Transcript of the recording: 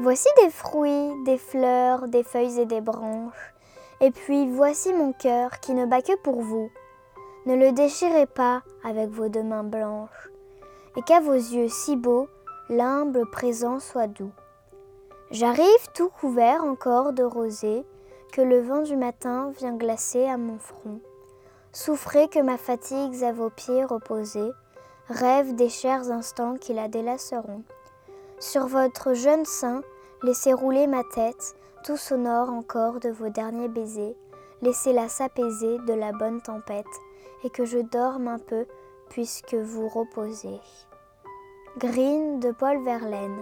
Voici des fruits, des fleurs, des feuilles et des branches. Et puis voici mon cœur qui ne bat que pour vous. Ne le déchirez pas avec vos deux mains blanches, et qu'à vos yeux si beaux, l'humble présent soit doux. J'arrive tout couvert encore de rosée, que le vent du matin vient glacer à mon front. Souffrez que ma fatigue à vos pieds reposés, rêve des chers instants qui la délaceront. Sur votre jeune sein, laissez rouler ma tête, tout sonore encore de vos derniers baisers. Laissez-la s'apaiser de la bonne tempête, et que je dorme un peu puisque vous reposez. Green de Paul Verlaine.